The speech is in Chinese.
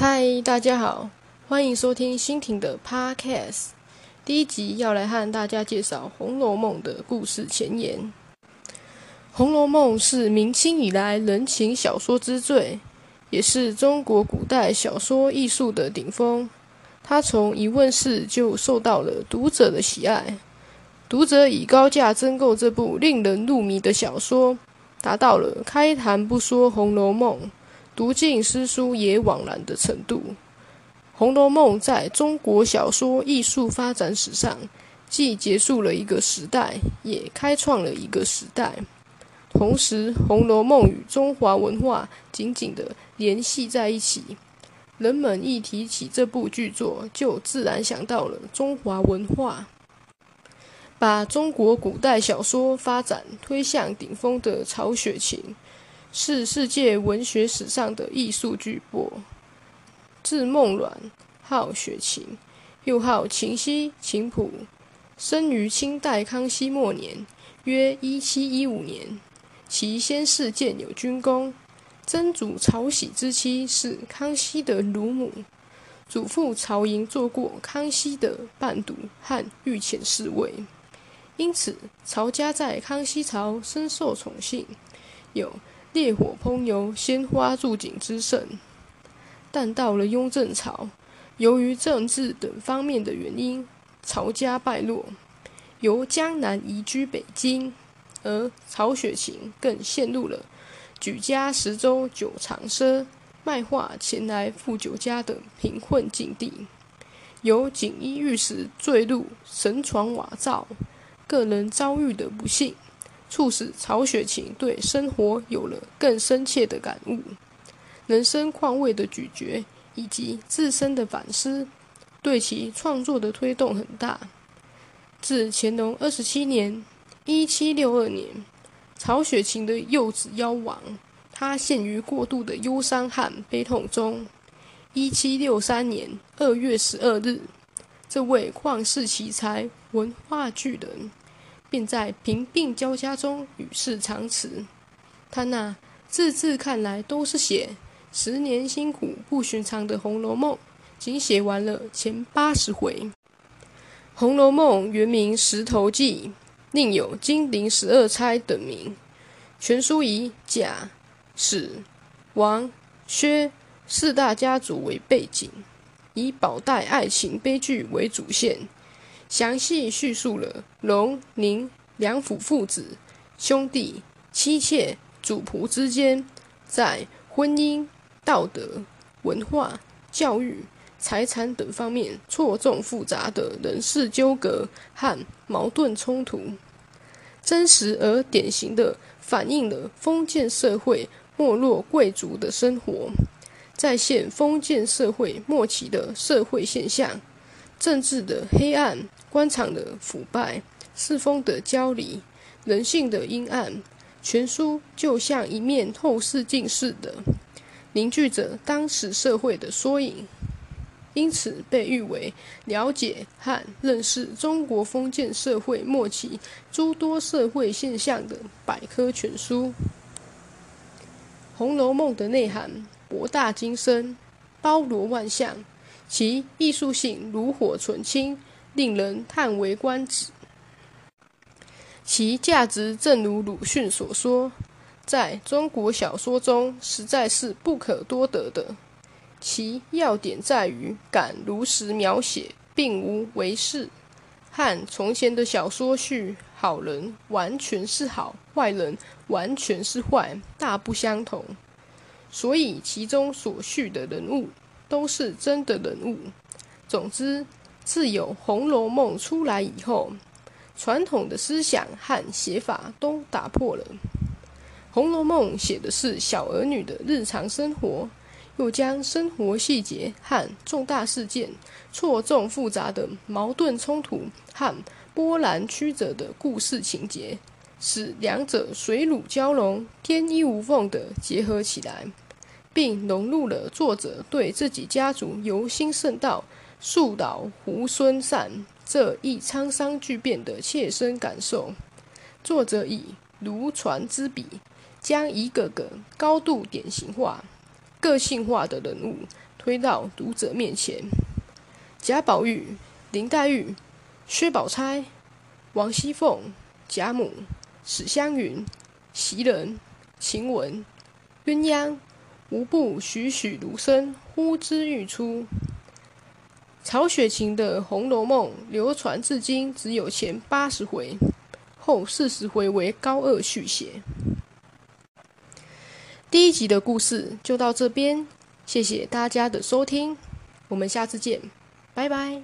嗨，大家好，欢迎收听新婷的 Podcast。第一集要来和大家介绍《红楼梦》的故事前言。《红楼梦》是明清以来人情小说之最，也是中国古代小说艺术的顶峰。它从一问世就受到了读者的喜爱，读者以高价增购这部令人入迷的小说，达到了开坛不说《红楼梦》。读尽诗书也枉然的程度，《红楼梦》在中国小说艺术发展史上，既结束了一个时代，也开创了一个时代。同时，《红楼梦》与中华文化紧紧的联系在一起，人们一提起这部剧作，就自然想到了中华文化，把中国古代小说发展推向顶峰的曹雪芹。是世界文学史上的艺术巨擘，字梦阮，号雪芹，又号秦溪、秦谱，生于清代康熙末年，约一七一五年。其先世建有军功，曾祖曹玺之妻是康熙的乳母，祖父曹寅做过康熙的伴读和御前侍卫，因此曹家在康熙朝深受宠幸，有。烈火烹油、鲜花祝景之盛，但到了雍正朝，由于政治等方面的原因，曹家败落，由江南移居北京，而曹雪芹更陷入了举家十州九长奢、卖画前来赴酒家的贫困境地，由锦衣玉食坠入神床瓦灶，个人遭遇的不幸。促使曹雪芹对生活有了更深切的感悟，人生况味的咀嚼，以及自身的反思，对其创作的推动很大。自乾隆二十七年（一七六二年），曹雪芹的幼子夭亡，他陷于过度的忧伤和悲痛中。一七六三年二月十二日，这位旷世奇才、文化巨人。便在贫病交加中与世长辞。他那字字看来都是写十年辛苦不寻常的《红楼梦》，仅写完了前八十回。《红楼梦》原名《石头记》，另有《金陵十二钗》等名。全书以贾、史、王、薛四大家族为背景，以宝黛爱情悲剧为主线。详细叙述了荣宁两府父子、兄弟、妻妾、主仆之间在婚姻、道德、文化、教育、财产等方面错综复杂的人事纠葛和矛盾冲突，真实而典型的反映了封建社会没落贵族的生活，再现封建社会末期的社会现象。政治的黑暗，官场的腐败，世风的交离，人性的阴暗，全书就像一面透视镜似的，凝聚着当时社会的缩影，因此被誉为了解和认识中国封建社会末期诸多社会现象的百科全书。《红楼梦》的内涵博大精深，包罗万象。其艺术性炉火纯青，令人叹为观止。其价值正如鲁迅所说，在中国小说中实在是不可多得的。其要点在于敢如实描写，并无为是，和从前的小说叙好人完全是好，坏人完全是坏，大不相同。所以其中所叙的人物。都是真的人物。总之，自有《红楼梦》出来以后，传统的思想和写法都打破了。《红楼梦》写的是小儿女的日常生活，又将生活细节和重大事件、错综复杂的矛盾冲突和波澜曲折的故事情节，使两者水乳交融、天衣无缝的结合起来。并融入了作者对自己家族由兴盛到树倒猢狲散这一沧桑巨变的切身感受。作者以如传之笔，将一个个高度典型化、个性化的人物推到读者面前。贾宝玉、林黛玉、薛宝钗、王熙凤、贾母、史湘云、袭人、晴雯、鸳鸯，无不栩栩如生，呼之欲出。曹雪芹的《红楼梦》流传至今只有前八十回，后四十回为高二续写。第一集的故事就到这边，谢谢大家的收听，我们下次见。拜拜。